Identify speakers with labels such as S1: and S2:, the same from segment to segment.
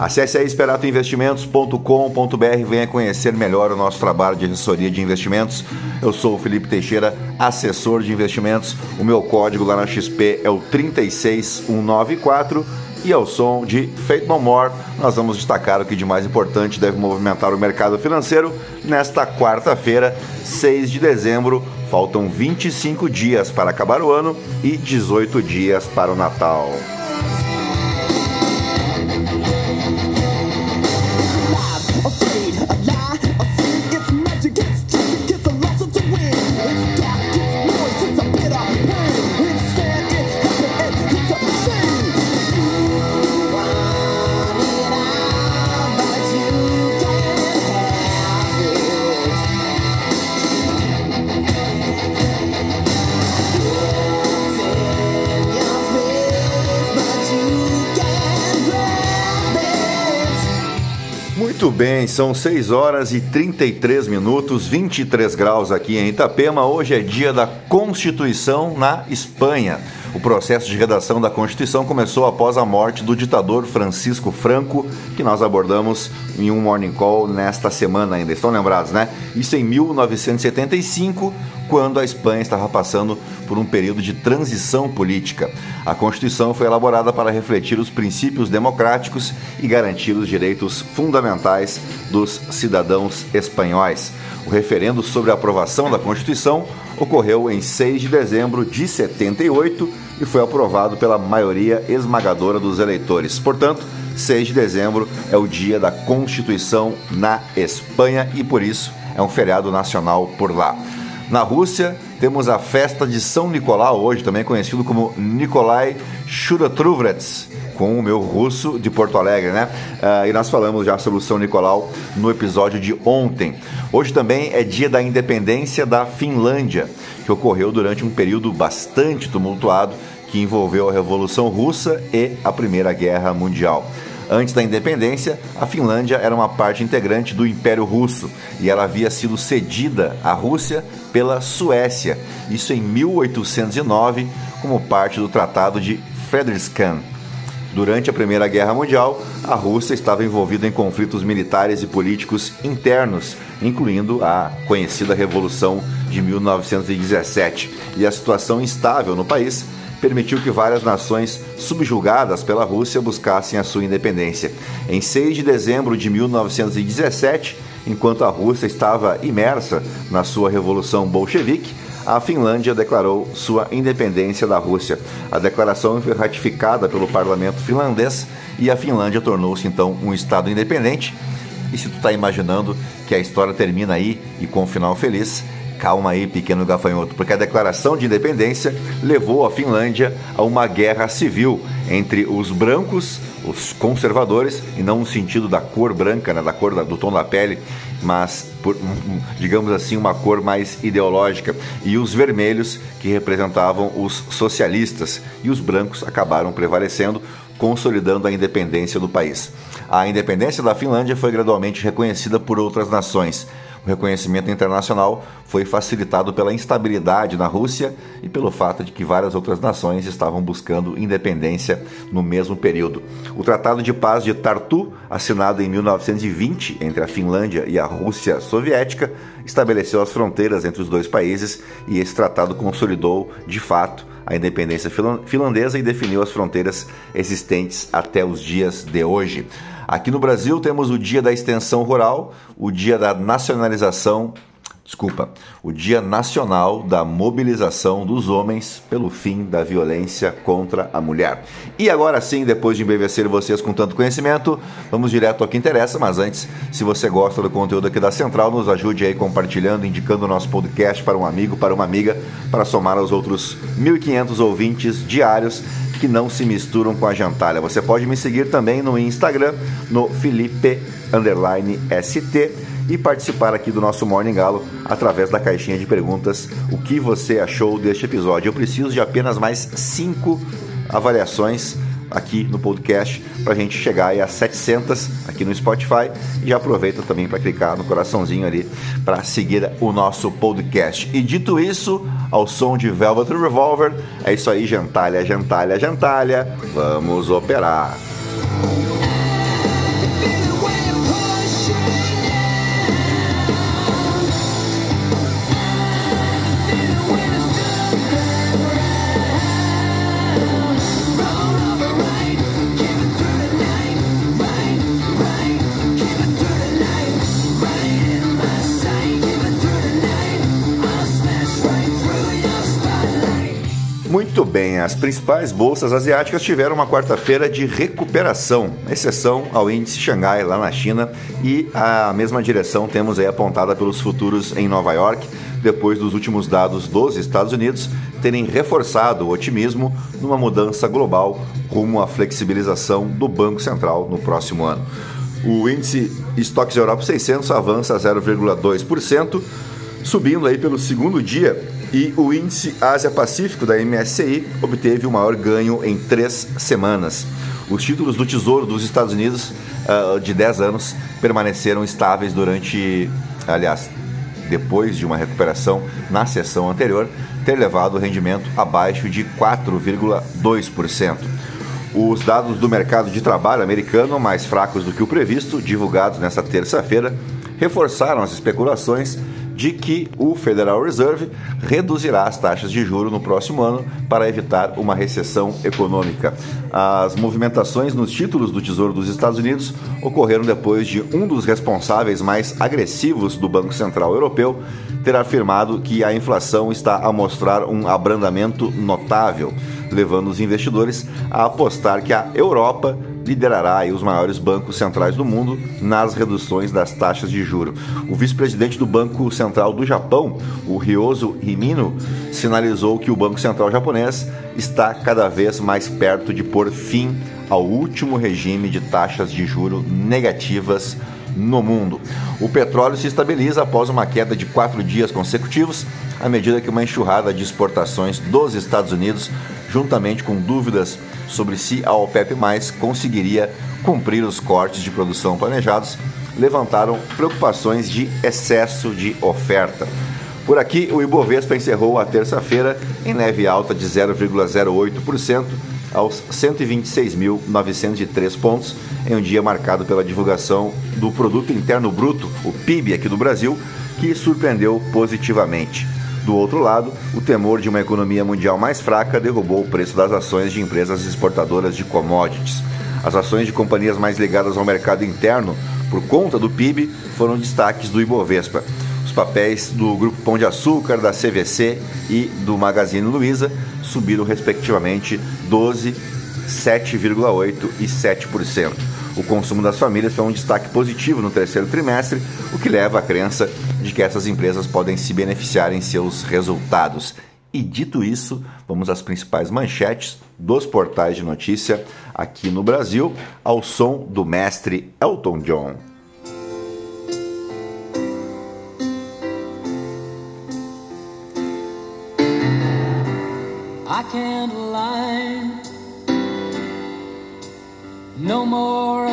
S1: Acesse aí esperatoinvestimentos.com.br venha conhecer melhor o nosso trabalho de assessoria de investimentos. Eu sou o Felipe Teixeira, assessor de investimentos. O meu código lá na XP é o 36194 e ao som de Fate No More, nós vamos destacar o que de mais importante deve movimentar o mercado financeiro nesta quarta-feira, 6 de dezembro. Faltam 25 dias para acabar o ano e 18 dias para o Natal. Muito bem, são 6 horas e 33 minutos, 23 graus aqui em Itapema. Hoje é dia da Constituição na Espanha. O processo de redação da Constituição começou após a morte do ditador Francisco Franco, que nós abordamos em um morning call nesta semana ainda. Estão lembrados, né? Isso em 1975, quando a Espanha estava passando por um período de transição política. A Constituição foi elaborada para refletir os princípios democráticos e garantir os direitos fundamentais dos cidadãos espanhóis. O referendo sobre a aprovação da Constituição ocorreu em 6 de dezembro de 78 e foi aprovado pela maioria esmagadora dos eleitores. Portanto, 6 de dezembro é o dia da Constituição na Espanha e por isso é um feriado nacional por lá. Na Rússia, temos a festa de São Nicolau, hoje também conhecido como Nikolai Shuratruvets, com o meu russo de Porto Alegre, né? Uh, e nós falamos já sobre o São Nicolau no episódio de ontem. Hoje também é dia da independência da Finlândia, que ocorreu durante um período bastante tumultuado que envolveu a Revolução Russa e a Primeira Guerra Mundial. Antes da independência, a Finlândia era uma parte integrante do Império Russo e ela havia sido cedida à Rússia pela Suécia, isso em 1809, como parte do Tratado de Fredrikshamn. Durante a Primeira Guerra Mundial, a Rússia estava envolvida em conflitos militares e políticos internos, incluindo a conhecida Revolução de 1917, e a situação instável no país permitiu que várias nações subjugadas pela Rússia buscassem a sua independência. Em 6 de dezembro de 1917, enquanto a Rússia estava imersa na sua revolução bolchevique, a Finlândia declarou sua independência da Rússia. A declaração foi ratificada pelo parlamento finlandês e a Finlândia tornou-se então um estado independente. E se tu está imaginando que a história termina aí e com um final feliz, Calma aí, pequeno gafanhoto, porque a declaração de independência levou a Finlândia a uma guerra civil entre os brancos, os conservadores, e não no sentido da cor branca, né, da cor do tom da pele, mas por, digamos assim, uma cor mais ideológica, e os vermelhos, que representavam os socialistas, e os brancos acabaram prevalecendo, consolidando a independência do país. A independência da Finlândia foi gradualmente reconhecida por outras nações. O reconhecimento internacional foi facilitado pela instabilidade na Rússia e pelo fato de que várias outras nações estavam buscando independência no mesmo período. O Tratado de Paz de Tartu, assinado em 1920 entre a Finlândia e a Rússia Soviética, estabeleceu as fronteiras entre os dois países e esse tratado consolidou, de fato, a independência finlandesa e definiu as fronteiras existentes até os dias de hoje. Aqui no Brasil temos o Dia da Extensão Rural, o Dia da Nacionalização, desculpa, o Dia Nacional da Mobilização dos Homens pelo fim da violência contra a mulher. E agora sim, depois de embevecer vocês com tanto conhecimento, vamos direto ao que interessa, mas antes, se você gosta do conteúdo aqui da Central, nos ajude aí compartilhando, indicando o nosso podcast para um amigo, para uma amiga, para somar aos outros 1.500 ouvintes diários que não se misturam com a jantalha. Você pode me seguir também no Instagram, no Felipe_ST e participar aqui do nosso Morning Galo através da caixinha de perguntas. O que você achou deste episódio? Eu preciso de apenas mais cinco avaliações aqui no podcast para a gente chegar aí a 700 aqui no Spotify e já aproveita também para clicar no coraçãozinho ali para seguir o nosso podcast. E dito isso, ao som de Velvet Revolver, é isso aí, gentalha, gentalha, gentalha, vamos operar. Muito bem, as principais bolsas asiáticas tiveram uma quarta-feira de recuperação, exceção ao índice Xangai lá na China e a mesma direção temos aí apontada pelos futuros em Nova York, depois dos últimos dados dos Estados Unidos terem reforçado o otimismo numa mudança global rumo à flexibilização do Banco Central no próximo ano. O índice Stocks Europe 600 avança 0,2%, subindo aí pelo segundo dia e o índice Ásia-Pacífico da MSCI obteve o maior ganho em três semanas. Os títulos do Tesouro dos Estados Unidos uh, de 10 anos permaneceram estáveis durante, aliás, depois de uma recuperação na sessão anterior, ter levado o rendimento abaixo de 4,2%. Os dados do mercado de trabalho americano, mais fracos do que o previsto, divulgados nesta terça-feira, reforçaram as especulações de que o Federal Reserve reduzirá as taxas de juro no próximo ano para evitar uma recessão econômica. As movimentações nos títulos do Tesouro dos Estados Unidos ocorreram depois de um dos responsáveis mais agressivos do Banco Central Europeu ter afirmado que a inflação está a mostrar um abrandamento notável, levando os investidores a apostar que a Europa liderará os maiores bancos centrais do mundo nas reduções das taxas de juro. O vice-presidente do Banco Central do Japão, o Ryozo Himino, sinalizou que o Banco Central japonês está cada vez mais perto de pôr fim ao último regime de taxas de juro negativas no mundo. O petróleo se estabiliza após uma queda de quatro dias consecutivos, à medida que uma enxurrada de exportações dos Estados Unidos, juntamente com dúvidas sobre se a OPEP conseguiria cumprir os cortes de produção planejados, levantaram preocupações de excesso de oferta. Por aqui, o Ibovespa encerrou a terça-feira em leve alta de 0,08% aos 126.903 pontos, em um dia marcado pela divulgação do Produto Interno Bruto, o PIB aqui do Brasil, que surpreendeu positivamente. Do outro lado, o temor de uma economia mundial mais fraca derrubou o preço das ações de empresas exportadoras de commodities. As ações de companhias mais ligadas ao mercado interno, por conta do PIB, foram destaques do Ibovespa. Os papéis do Grupo Pão de Açúcar, da CVC e do Magazine Luiza subiram respectivamente 12, 7,8% e 7%. O consumo das famílias foi um destaque positivo no terceiro trimestre, o que leva à crença de que essas empresas podem se beneficiar em seus resultados. E dito isso, vamos às principais manchetes dos portais de notícia aqui no Brasil, ao som do mestre Elton John. I can't lie. No more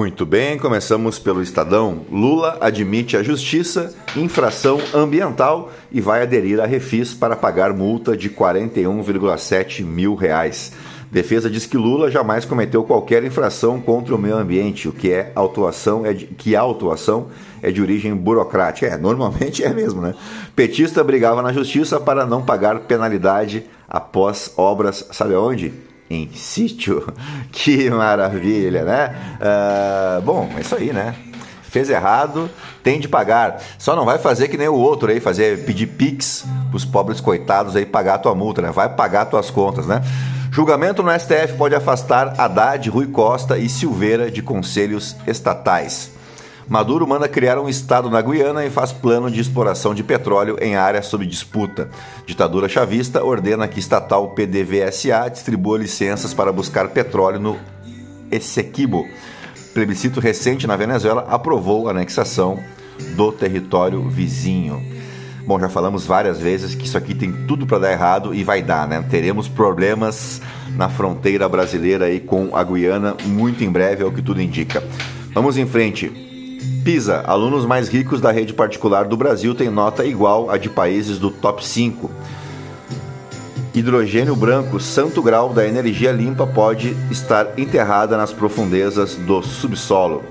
S1: Muito bem, começamos pelo Estadão. Lula admite a justiça infração ambiental e vai aderir a refis para pagar multa de 41,7 mil reais. Defesa diz que Lula jamais cometeu qualquer infração contra o meio ambiente, o que é autuação é de, que a autuação é de origem burocrática. É, normalmente é mesmo, né? Petista brigava na justiça para não pagar penalidade após obras, sabe onde? Em sítio. Que maravilha, né? Uh, bom, é isso aí, né? Fez errado, tem de pagar. Só não vai fazer que nem o outro aí, fazer pedir pix pros pobres coitados aí pagar a tua multa, né? Vai pagar tuas contas, né? Julgamento no STF pode afastar Haddad, Rui Costa e Silveira de conselhos estatais. Maduro manda criar um estado na Guiana e faz plano de exploração de petróleo em área sob disputa. Ditadura chavista ordena que estatal PDVSA distribua licenças para buscar petróleo no Essequibo. Plebiscito recente na Venezuela aprovou a anexação do território vizinho. Bom, já falamos várias vezes que isso aqui tem tudo para dar errado e vai dar, né? Teremos problemas na fronteira brasileira aí com a Guiana muito em breve, é o que tudo indica. Vamos em frente. PISA, alunos mais ricos da rede particular do Brasil têm nota igual à de países do top 5. Hidrogênio branco, santo grau da energia limpa, pode estar enterrada nas profundezas do subsolo.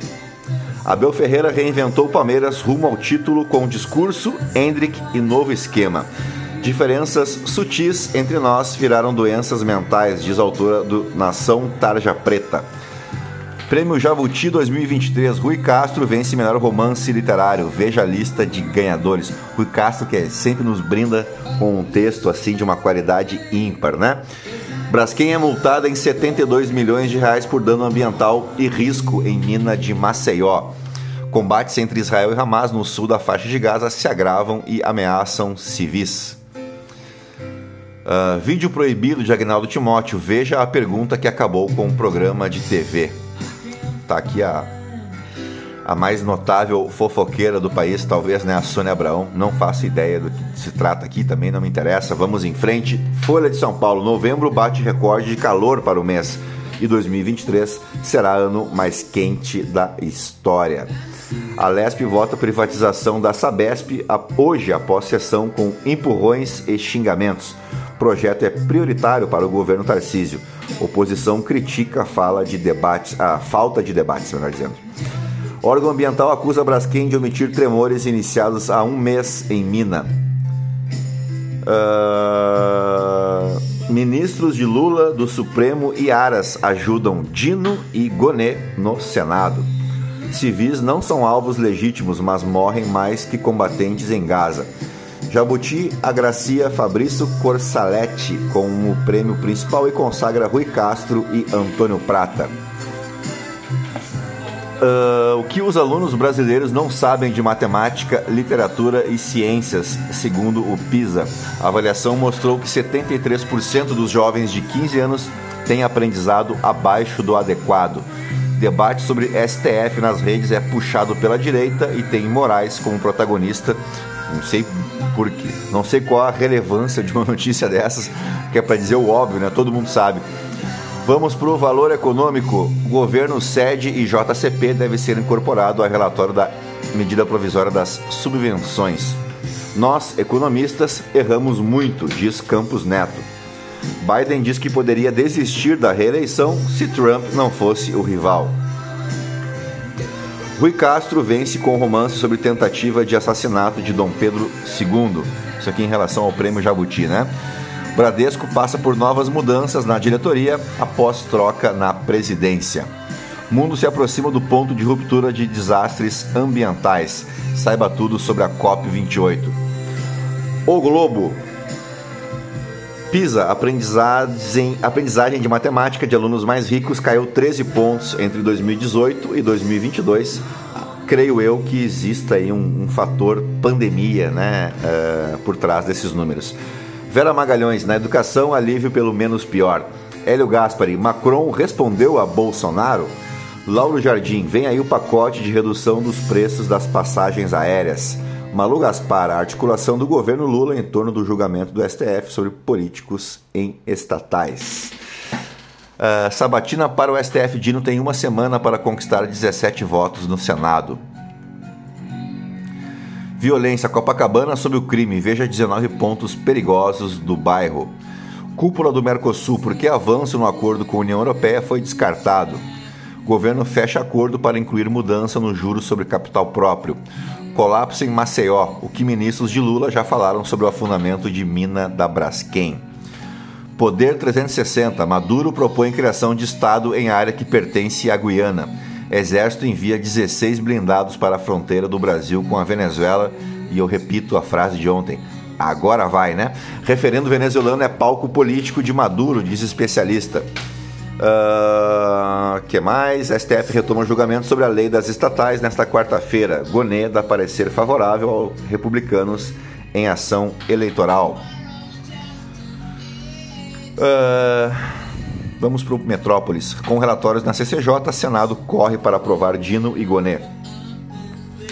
S1: Abel Ferreira reinventou o Palmeiras rumo ao título com discurso, Hendrick e novo esquema. Diferenças sutis entre nós viraram doenças mentais, diz a autora do Nação Tarja Preta. Prêmio Jabuti 2023. Rui Castro vence melhor romance literário. Veja a lista de ganhadores. Rui Castro que sempre nos brinda com um texto assim de uma qualidade ímpar, né? Braskem é multada em 72 milhões de reais por dano ambiental e risco em mina de Maceió. Combates entre Israel e Hamas no sul da faixa de Gaza se agravam e ameaçam civis. Uh, vídeo proibido de Agnaldo Timóteo. Veja a pergunta que acabou com o programa de TV. Tá aqui a, a mais notável fofoqueira do país, talvez, né? A Sônia Abraão. Não faço ideia do que se trata aqui, também não me interessa. Vamos em frente. Folha de São Paulo, novembro bate recorde de calor para o mês. E 2023 será ano mais quente da história. A Lesp vota privatização da Sabesp hoje após sessão com empurrões e xingamentos. O projeto é prioritário para o governo Tarcísio. Oposição critica a fala de debates, a falta de debates, melhor dizendo. Órgão ambiental acusa Braskem de omitir tremores iniciados há um mês em Mina. Uh, ministros de Lula, do Supremo e Aras ajudam Dino e Gonê no Senado. Civis não são alvos legítimos, mas morrem mais que combatentes em Gaza. Jabuti agracia Fabrício Corsaletti como prêmio principal e consagra Rui Castro e Antônio Prata. Uh, o que os alunos brasileiros não sabem de matemática, literatura e ciências, segundo o PISA. A avaliação mostrou que 73% dos jovens de 15 anos têm aprendizado abaixo do adequado. Debate sobre STF nas redes é puxado pela direita e tem Moraes como protagonista. Não sei por quê. Não sei qual a relevância de uma notícia dessas, que é para dizer o óbvio, né? Todo mundo sabe. Vamos para o valor econômico. O governo sede e JCP deve ser incorporado ao relatório da medida provisória das subvenções. Nós, economistas, erramos muito, diz Campos Neto. Biden diz que poderia desistir da reeleição se Trump não fosse o rival. Rui Castro vence com romance sobre tentativa de assassinato de Dom Pedro II. Isso aqui em relação ao prêmio Jabuti, né? Bradesco passa por novas mudanças na diretoria após troca na presidência. mundo se aproxima do ponto de ruptura de desastres ambientais. Saiba tudo sobre a COP28. O Globo. PISA, aprendizagem, aprendizagem de matemática de alunos mais ricos, caiu 13 pontos entre 2018 e 2022. Creio eu que exista aí um, um fator pandemia né, uh, por trás desses números. Vera Magalhães, na educação, alívio pelo menos pior. Hélio Gaspari, Macron respondeu a Bolsonaro? Lauro Jardim, vem aí o pacote de redução dos preços das passagens aéreas. Malu Gaspar, a articulação do governo Lula em torno do julgamento do STF sobre políticos em estatais. Uh, sabatina para o STF. Dino tem uma semana para conquistar 17 votos no Senado. Violência Copacabana sob o crime. Veja 19 pontos perigosos do bairro. Cúpula do Mercosul. Por que avanço no acordo com a União Europeia foi descartado? Governo fecha acordo para incluir mudança no juros sobre capital próprio. Colapso em Maceió. O que ministros de Lula já falaram sobre o afundamento de mina da Braskem. Poder 360. Maduro propõe criação de Estado em área que pertence à Guiana. Exército envia 16 blindados para a fronteira do Brasil com a Venezuela e eu repito a frase de ontem: agora vai, né? Referendo venezuelano é palco político de Maduro, diz especialista. Uh, que mais? STF retoma julgamento sobre a lei das estatais nesta quarta-feira. Gonet dá parecer favorável aos republicanos em ação eleitoral. Uh, vamos para o Metrópolis. Com relatórios na CCJ, Senado corre para aprovar Dino e Gonet.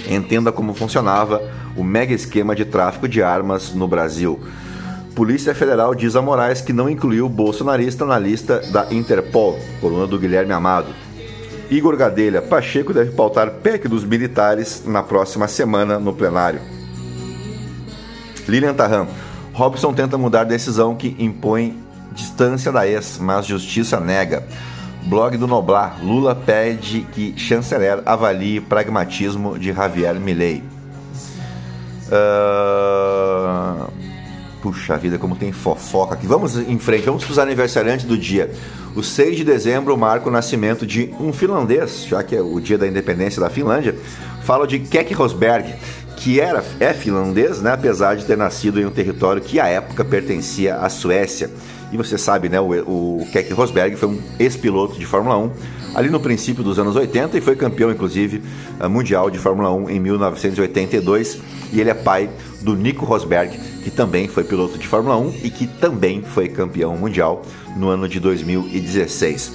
S1: Entenda como funcionava o mega esquema de tráfico de armas no Brasil. Polícia Federal diz a Moraes que não incluiu o bolsonarista na lista da Interpol, coluna do Guilherme Amado. Igor Gadelha, Pacheco deve pautar PEC dos militares na próxima semana no plenário. Lilian Tarram, Robson tenta mudar decisão que impõe distância da ex, mas justiça nega. Blog do Noblar, Lula pede que chanceler avalie pragmatismo de Javier Milei. Uh... Puxa vida, como tem fofoca aqui. Vamos em frente, vamos para os aniversariantes do dia. O 6 de dezembro marca o nascimento de um finlandês, já que é o dia da independência da Finlândia. Falo de Kek Rosberg, que era, é finlandês, né, apesar de ter nascido em um território que à época pertencia à Suécia. E você sabe, né, o, o Keck Rosberg foi um ex-piloto de Fórmula 1 ali no princípio dos anos 80 e foi campeão, inclusive, eh, mundial de Fórmula 1 em 1982. E ele é pai do Nico Rosberg, que também foi piloto de Fórmula 1 e que também foi campeão mundial no ano de 2016.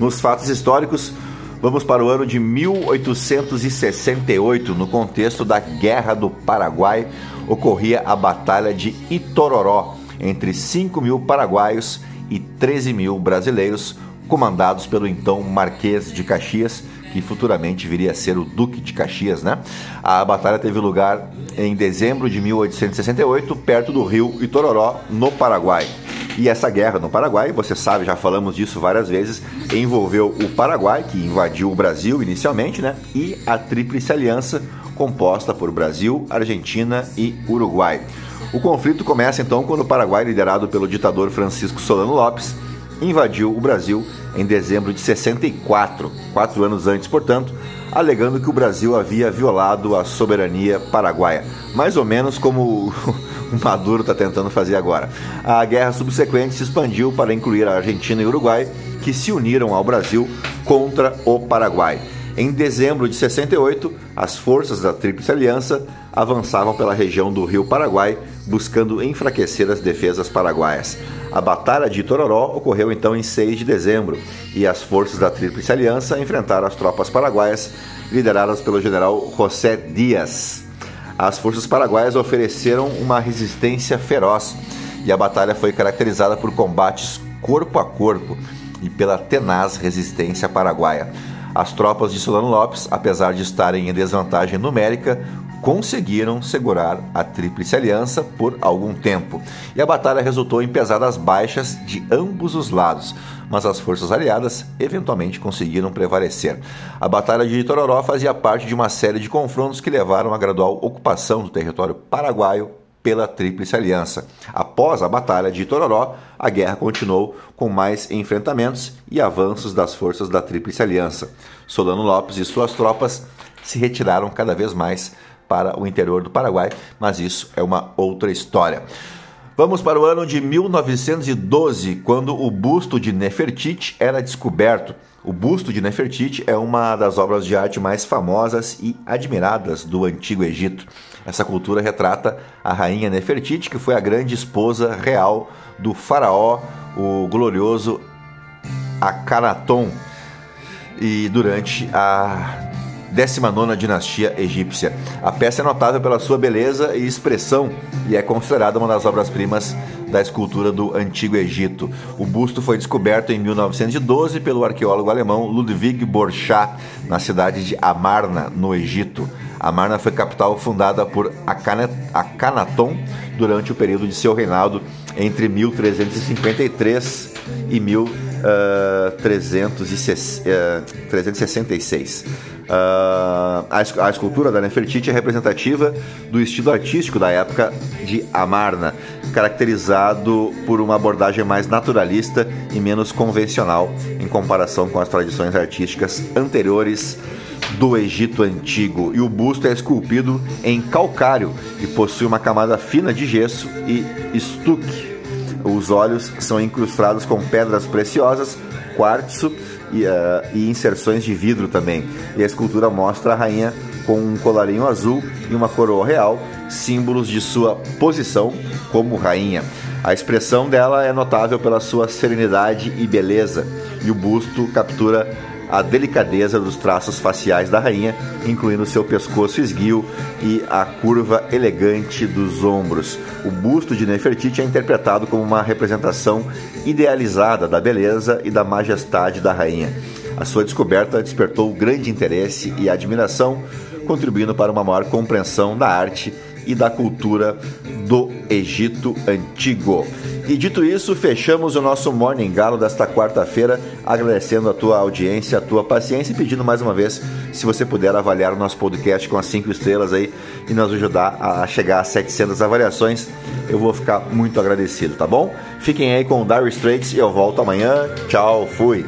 S1: Nos fatos históricos, vamos para o ano de 1868, no contexto da Guerra do Paraguai, ocorria a Batalha de Itororó entre 5 mil paraguaios e 13 mil brasileiros, comandados pelo então Marquês de Caxias, que futuramente viria a ser o Duque de Caxias, né? A batalha teve lugar em dezembro de 1868, perto do rio Itororó, no Paraguai. E essa guerra no Paraguai, você sabe, já falamos disso várias vezes, envolveu o Paraguai, que invadiu o Brasil inicialmente, né? E a Tríplice Aliança, composta por Brasil, Argentina e Uruguai. O conflito começa então quando o Paraguai, liderado pelo ditador Francisco Solano Lopes, invadiu o Brasil em dezembro de 64, quatro anos antes, portanto, alegando que o Brasil havia violado a soberania paraguaia, mais ou menos como o Maduro está tentando fazer agora. A guerra subsequente se expandiu para incluir a Argentina e o Uruguai, que se uniram ao Brasil contra o Paraguai. Em dezembro de 68, as forças da Tríplice Aliança avançavam pela região do Rio Paraguai, buscando enfraquecer as defesas paraguaias. A Batalha de Tororó ocorreu então em 6 de dezembro e as forças da Tríplice Aliança enfrentaram as tropas paraguaias, lideradas pelo general José Dias. As forças paraguaias ofereceram uma resistência feroz e a batalha foi caracterizada por combates corpo a corpo e pela tenaz resistência paraguaia. As tropas de Solano Lopes, apesar de estarem em desvantagem numérica, conseguiram segurar a Tríplice Aliança por algum tempo. E a batalha resultou em pesadas baixas de ambos os lados, mas as forças aliadas eventualmente conseguiram prevalecer. A Batalha de Itororó fazia parte de uma série de confrontos que levaram à gradual ocupação do território paraguaio pela Tríplice Aliança. Após a Batalha de Itororó, a guerra continuou com mais enfrentamentos e avanços das forças da Tríplice Aliança. Solano Lopes e suas tropas se retiraram cada vez mais para o interior do Paraguai, mas isso é uma outra história. Vamos para o ano de 1912, quando o busto de Nefertiti era descoberto. O busto de Nefertiti é uma das obras de arte mais famosas e admiradas do Antigo Egito. Essa cultura retrata a rainha Nefertiti, que foi a grande esposa real do faraó, o glorioso Akhenaton, e durante a 19 dinastia egípcia. A peça é notável pela sua beleza e expressão e é considerada uma das obras-primas da escultura do Antigo Egito. O busto foi descoberto em 1912 pelo arqueólogo alemão Ludwig Borchardt, na cidade de Amarna, no Egito. Amarna foi capital fundada por Akhenaton durante o período de seu reinado entre 1353 e 1366. Uh, a, a, escultura da Nefertiti é representativa do estilo artístico da época de Amarna, caracterizado por uma abordagem mais naturalista e menos convencional em comparação com as tradições artísticas anteriores do Egito Antigo e o busto é esculpido em calcário e possui uma camada fina de gesso e estuque. Os olhos são incrustados com pedras preciosas, quartzo e, uh, e inserções de vidro também. E a escultura mostra a rainha com um colarinho azul e uma coroa real, símbolos de sua posição como rainha. A expressão dela é notável pela sua serenidade e beleza, e o busto captura a delicadeza dos traços faciais da rainha, incluindo seu pescoço esguio e a curva elegante dos ombros. O busto de Nefertiti é interpretado como uma representação idealizada da beleza e da majestade da rainha. A sua descoberta despertou grande interesse e admiração, contribuindo para uma maior compreensão da arte e da cultura do Egito Antigo. E dito isso, fechamos o nosso Morning Galo desta quarta-feira, agradecendo a tua audiência, a tua paciência e pedindo mais uma vez, se você puder avaliar o nosso podcast com as cinco estrelas aí e nos ajudar a chegar a 700 avaliações, eu vou ficar muito agradecido, tá bom? Fiquem aí com o Dire Straits e eu volto amanhã. Tchau, fui!